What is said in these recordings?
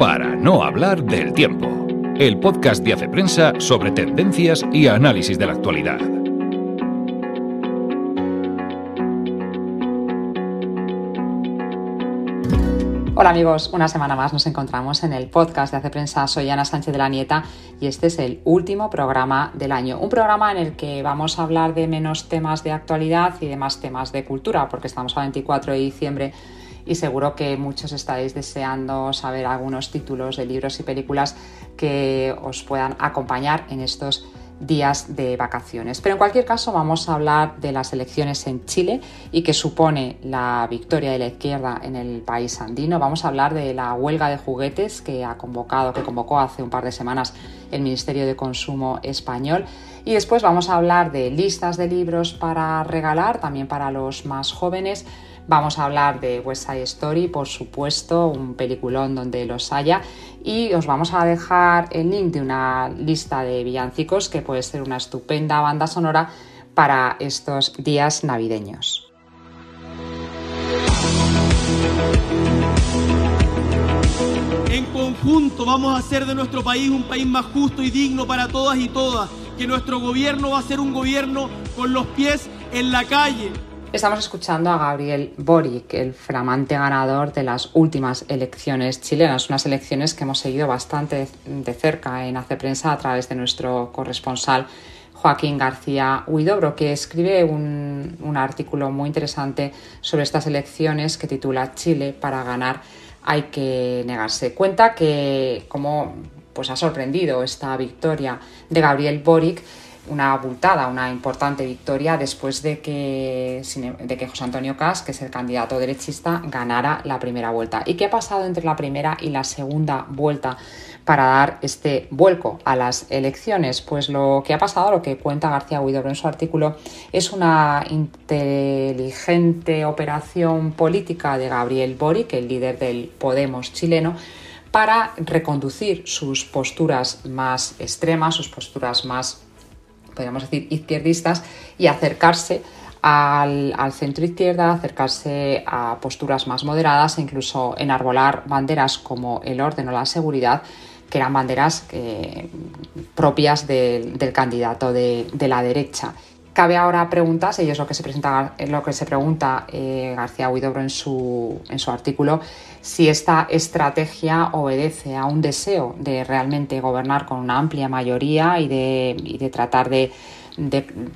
para no hablar del tiempo. El podcast de Hace Prensa sobre tendencias y análisis de la actualidad. Hola amigos, una semana más nos encontramos en el podcast de Hace Prensa. Soy Ana Sánchez de la Nieta y este es el último programa del año. Un programa en el que vamos a hablar de menos temas de actualidad y de más temas de cultura, porque estamos a 24 de diciembre y seguro que muchos estáis deseando saber algunos títulos de libros y películas que os puedan acompañar en estos días de vacaciones. Pero en cualquier caso vamos a hablar de las elecciones en Chile y que supone la victoria de la izquierda en el país andino. Vamos a hablar de la huelga de juguetes que ha convocado, que convocó hace un par de semanas el Ministerio de Consumo español. Y después vamos a hablar de listas de libros para regalar, también para los más jóvenes Vamos a hablar de West Side Story, por supuesto, un peliculón donde los haya. Y os vamos a dejar el link de una lista de villancicos que puede ser una estupenda banda sonora para estos días navideños. En conjunto vamos a hacer de nuestro país un país más justo y digno para todas y todas, que nuestro gobierno va a ser un gobierno con los pies en la calle, Estamos escuchando a Gabriel Boric, el flamante ganador de las últimas elecciones chilenas, unas elecciones que hemos seguido bastante de cerca en Hace Prensa a través de nuestro corresponsal Joaquín García Huidobro, que escribe un, un artículo muy interesante sobre estas elecciones que titula Chile para ganar hay que negarse. Cuenta que como pues ha sorprendido esta victoria de Gabriel Boric una abultada, una importante victoria después de que, de que José Antonio Cas, que es el candidato derechista, ganara la primera vuelta. ¿Y qué ha pasado entre la primera y la segunda vuelta para dar este vuelco a las elecciones? Pues lo que ha pasado, lo que cuenta García Huidobro en su artículo, es una inteligente operación política de Gabriel Boric, el líder del Podemos chileno, para reconducir sus posturas más extremas, sus posturas más podríamos decir, izquierdistas y acercarse al, centro izquierda, acercarse a posturas más moderadas e incluso enarbolar banderas como el orden o la seguridad, que eran banderas eh, propias del candidato de, la derecha. Cabe ahora preguntas, y es lo que se, presenta, lo que se pregunta eh, García Huidobro en su, en su artículo, si esta estrategia obedece a un deseo de realmente gobernar con una amplia mayoría y de, tratar de,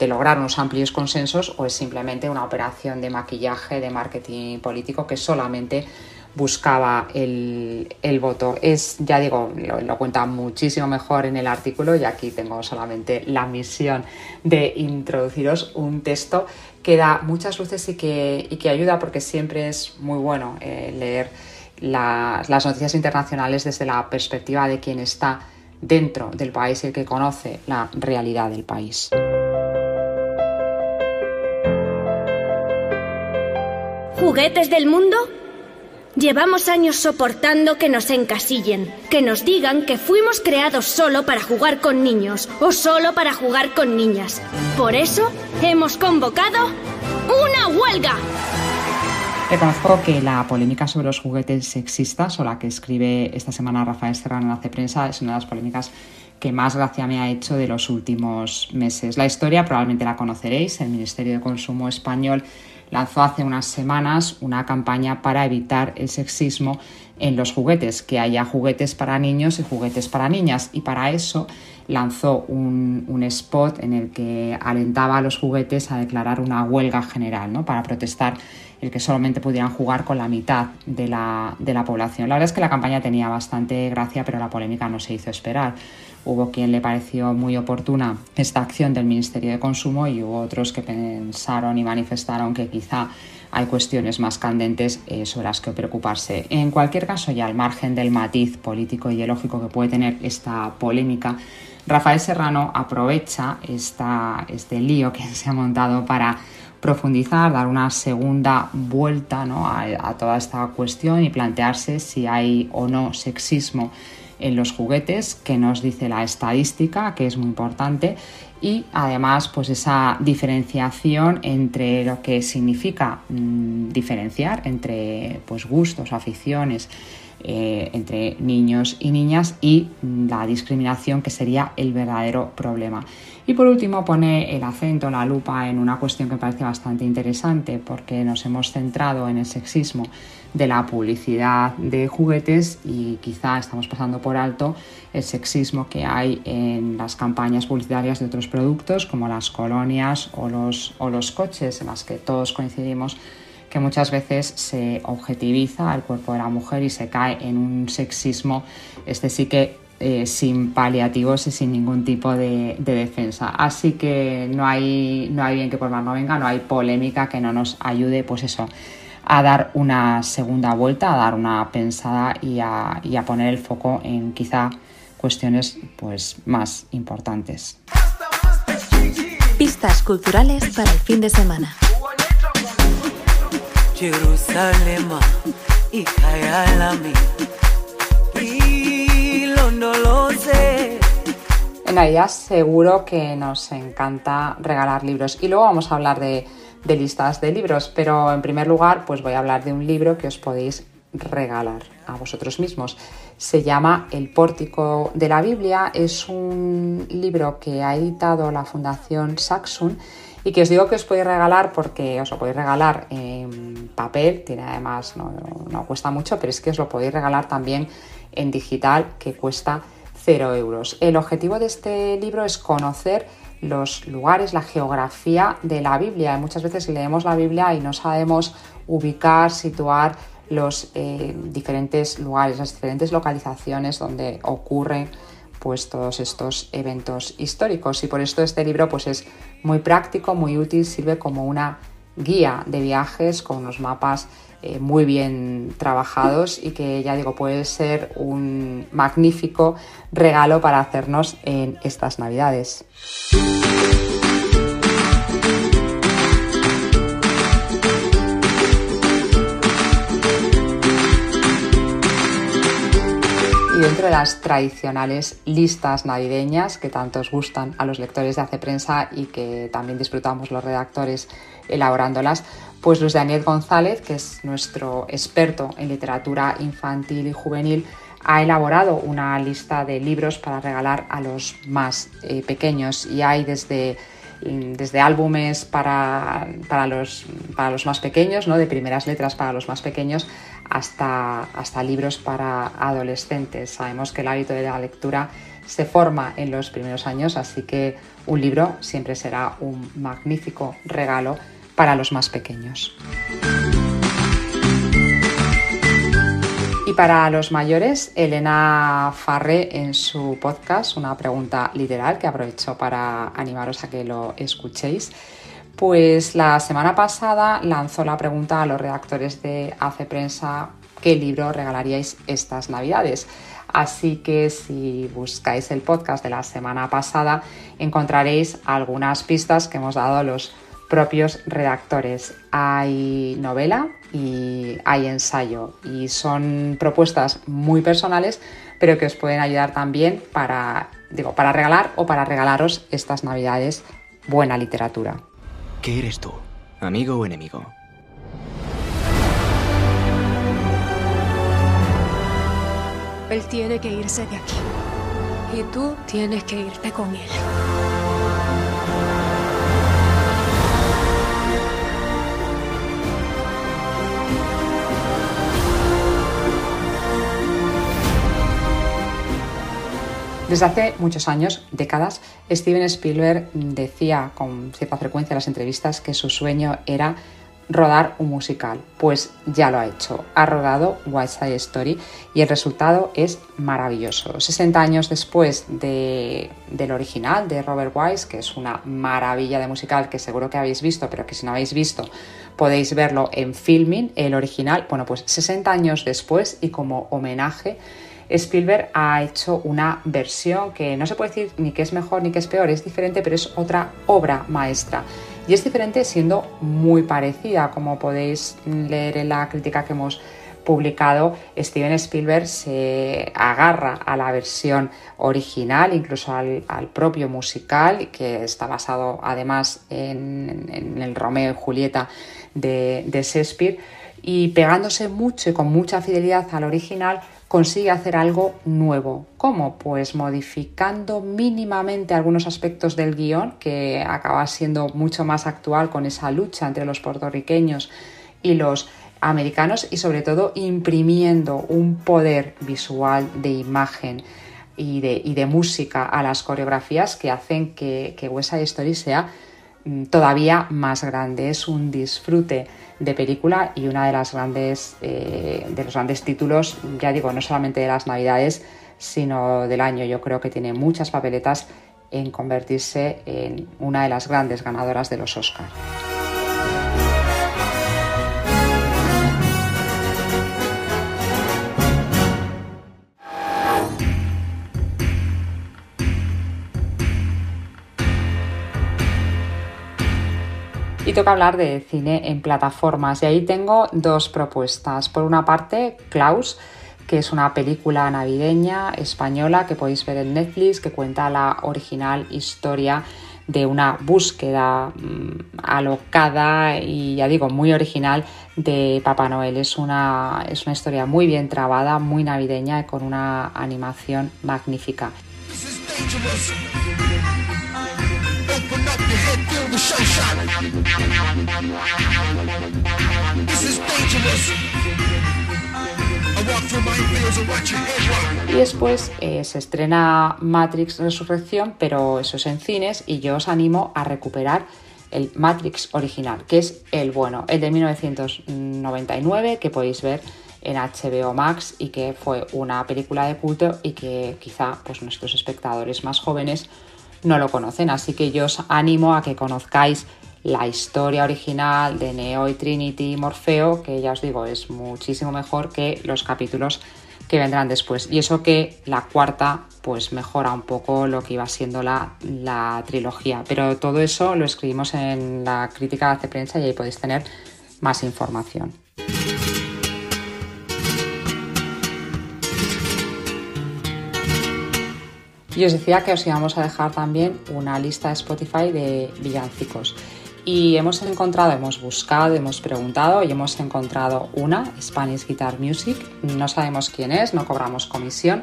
lograr unos amplios consensos o es simplemente una operación de maquillaje, de marketing político que solamente buscaba el, voto. Es, ya digo, lo, cuenta muchísimo mejor en el artículo y aquí tengo solamente la misión de introduciros un texto que da muchas luces y que, y que ayuda porque siempre es muy bueno eh, leer las noticias internacionales desde la perspectiva de quien está dentro del país y el que conoce la realidad del país. ¿Juguetes del mundo? Llevamos años soportando que nos encasillen, que nos digan que fuimos creados solo para jugar con niños o solo para jugar con niñas. Por eso hemos convocado una huelga. Reconozco que la polémica sobre los juguetes sexistas, o la que escribe esta semana Rafael Serrano en Hace Prensa, es una de las polémicas que más gracia me ha hecho de los últimos meses. La historia probablemente la conoceréis. El Ministerio de Consumo español lanzó hace unas semanas una campaña para evitar el sexismo en los juguetes, que haya juguetes para niños y juguetes para niñas. Y para eso lanzó un, spot en el que alentaba a los juguetes a declarar una huelga general, ¿no? para protestar el que solamente pudieran jugar con la mitad de la, de la población. La verdad es que la campaña tenía bastante gracia, pero la polémica no se hizo esperar. Hubo quien le pareció muy oportuna esta acción del Ministerio de Consumo y hubo otros que pensaron y manifestaron que quizá hay cuestiones más candentes eh, sobre las que preocuparse. En cualquier caso, y al margen del matiz político y ideológico que puede tener esta polémica, Rafael Serrano aprovecha este lío que se ha montado para profundizar, dar una segunda vuelta a, toda esta cuestión y plantearse si hay o no sexismo en los juguetes, que nos dice la estadística, que es muy importante, y además pues esa diferenciación entre lo que significa mm, diferenciar entre pues gustos, aficiones, eh, entre niños y niñas y la discriminación que sería el verdadero problema. Y por último pone el acento, la lupa en una cuestión que me parece bastante interesante porque nos hemos centrado en el sexismo de la publicidad de juguetes y quizá estamos pasando por alto el sexismo que hay en las campañas publicitarias de otros productos como las colonias o los, o los coches en las que todos coincidimos que muchas veces se objetiviza el cuerpo de la mujer y se cae en un sexismo, este sí que eh, sin paliativos y sin ningún tipo de, defensa. Así que no hay, no hay bien que por más no venga, no hay polémica que no nos ayude, pues eso, a dar una segunda vuelta, a dar una pensada y a, poner el foco en quizá cuestiones pues, más importantes. Pistas culturales para el fin de semana. En Navidad seguro que nos encanta regalar libros. Y luego vamos a hablar de de listas de libros, pero en primer lugar pues voy a hablar de un libro que os podéis regalar a vosotros mismos. Se llama El pórtico de la Biblia, es un libro que ha editado la Fundación Saxon y que os digo que os podéis regalar porque os lo podéis regalar en papel, tiene además, no, no cuesta mucho, pero es que os lo podéis regalar también en digital que cuesta cero euros. El objetivo de este libro es conocer los lugares, la geografía de la Biblia. Muchas veces leemos la Biblia y no sabemos ubicar, situar los eh, diferentes lugares, las diferentes localizaciones donde ocurren pues todos estos eventos históricos y por esto este libro pues es muy práctico, muy útil, sirve como una guía de viajes con unos mapas eh, muy bien trabajados y que ya digo puede ser un magnífico regalo para hacernos en estas navidades. Y dentro de las tradicionales listas navideñas que tanto os gustan a los lectores de Hace Prensa y que también disfrutamos los redactores elaborándolas, pues Luis Daniel González, que es nuestro experto en literatura infantil y juvenil, ha elaborado una lista de libros para regalar a los más eh, pequeños y hay desde, desde álbumes para, para, los, para, los, más pequeños, ¿no? de primeras letras para los más pequeños, hasta, hasta libros para adolescentes. Sabemos que el hábito de la lectura se forma en los primeros años, así que un libro siempre será un magnífico regalo para los más pequeños. Y para los mayores, Elena Farré en su podcast, una pregunta literal que aprovecho para animaros a que lo escuchéis, pues la semana pasada lanzó la pregunta a los redactores de Hace Prensa qué libro regalaríais estas navidades. Así que si buscáis el podcast de la semana pasada encontraréis algunas pistas que hemos dado los propios redactores. Hay novela y hay ensayo y son propuestas muy personales, pero que os pueden ayudar también para, digo, para regalar o para regalaros estas navidades buena literatura. ¿Qué eres tú? ¿Amigo o enemigo? Él tiene que irse de aquí. Y tú tienes que irte con él. Desde hace muchos años, décadas, Steven Spielberg decía con cierta frecuencia en las entrevistas que su sueño era rodar un musical. Pues ya lo ha hecho. Ha rodado West Side Story y el resultado es maravilloso. 60 años después del original de Robert Wise, que es una maravilla de musical que seguro que habéis visto, pero que si no habéis visto podéis verlo en filming, el original. Bueno, pues 60 años después y como homenaje Spielberg ha hecho una versión que no se puede decir ni que es mejor ni que es peor, es diferente, pero es otra obra maestra. Y es diferente siendo muy parecida, como podéis leer en la crítica que hemos publicado, Steven Spielberg se agarra a la versión original, incluso al, propio musical, que está basado además en, el Romeo y Julieta de, de Shakespeare, y pegándose mucho y con mucha fidelidad al original, consigue hacer algo nuevo. ¿Cómo? Pues modificando mínimamente algunos aspectos del guion, que acaba siendo mucho más actual con esa lucha entre los puertorriqueños y los americanos y sobre todo imprimiendo un poder visual de imagen y de, música a las coreografías que hacen que, que West Story sea todavía más grande. Es un disfrute de película y una de las grandes eh, de los grandes títulos, ya digo, no solamente de las navidades, sino del año. Yo creo que tiene muchas papeletas en convertirse en una de las grandes ganadoras de los Oscars. Toca hablar de cine en plataformas. Y ahí tengo dos propuestas. Por una parte, Klaus, que es una película navideña española que podéis ver en Netflix, que cuenta la original historia de una búsqueda mm, alocada y ya digo muy original de Papá Noel. Es una, es una historia muy bien trabada, muy navideña y con una animación magnífica. Y después eh, se estrena Matrix Resurrección, pero eso es en cines y yo os animo a recuperar el Matrix original, que es el bueno, el de 1999 que podéis ver en HBO Max y que fue una película de culto y que quizá pues, nuestros espectadores más jóvenes no lo conocen. Así que yo os animo a que conozcáis la historia original de Neo y Trinity y Morfeo, que ya os digo es muchísimo mejor que los capítulos que vendrán después. Y eso que la cuarta pues mejora un poco lo que iba siendo la, la trilogía. Pero todo eso lo escribimos en la crítica de Prensa y ahí podéis tener más información. Y os decía que os íbamos a dejar también una lista de Spotify de villancicos. Y hemos encontrado, hemos buscado, hemos preguntado y hemos encontrado una, Spanish Guitar Music. No sabemos quién es, no cobramos comisión,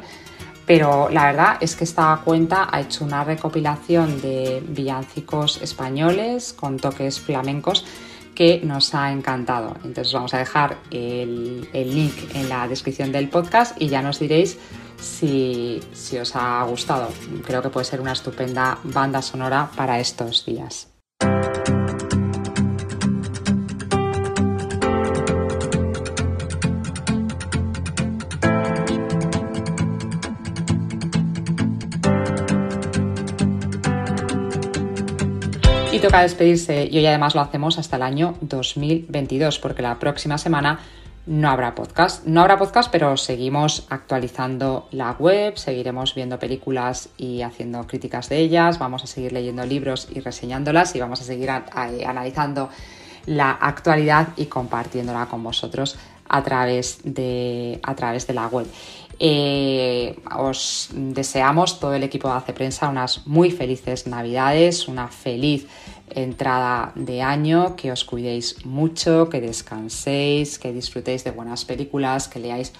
pero la verdad es que esta cuenta ha hecho una recopilación de villancicos españoles con toques flamencos que nos ha encantado. Entonces vamos a dejar el, el link en la descripción del podcast y ya nos diréis si, os ha gustado. Creo que puede ser una estupenda banda sonora para estos días. Toca despedirse y hoy además lo hacemos hasta el año 2022 porque la próxima semana no habrá podcast. No habrá podcast, pero seguimos actualizando la web, seguiremos viendo películas y haciendo críticas de ellas, vamos a seguir leyendo libros y reseñándolas y vamos a seguir analizando la actualidad y compartiéndola con vosotros a través de, a través de la web. Eh, os deseamos todo el equipo de Hace Prensa unas muy felices navidades, una feliz entrada de año, que os cuidéis mucho, que descanséis, que disfrutéis de buenas películas, que leáis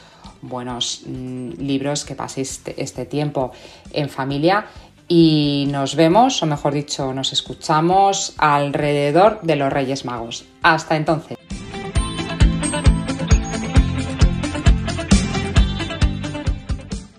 buenos mm, libros, que paséis este, este tiempo en familia y nos vemos, o mejor dicho, nos escuchamos alrededor de los Reyes Magos. Hasta entonces.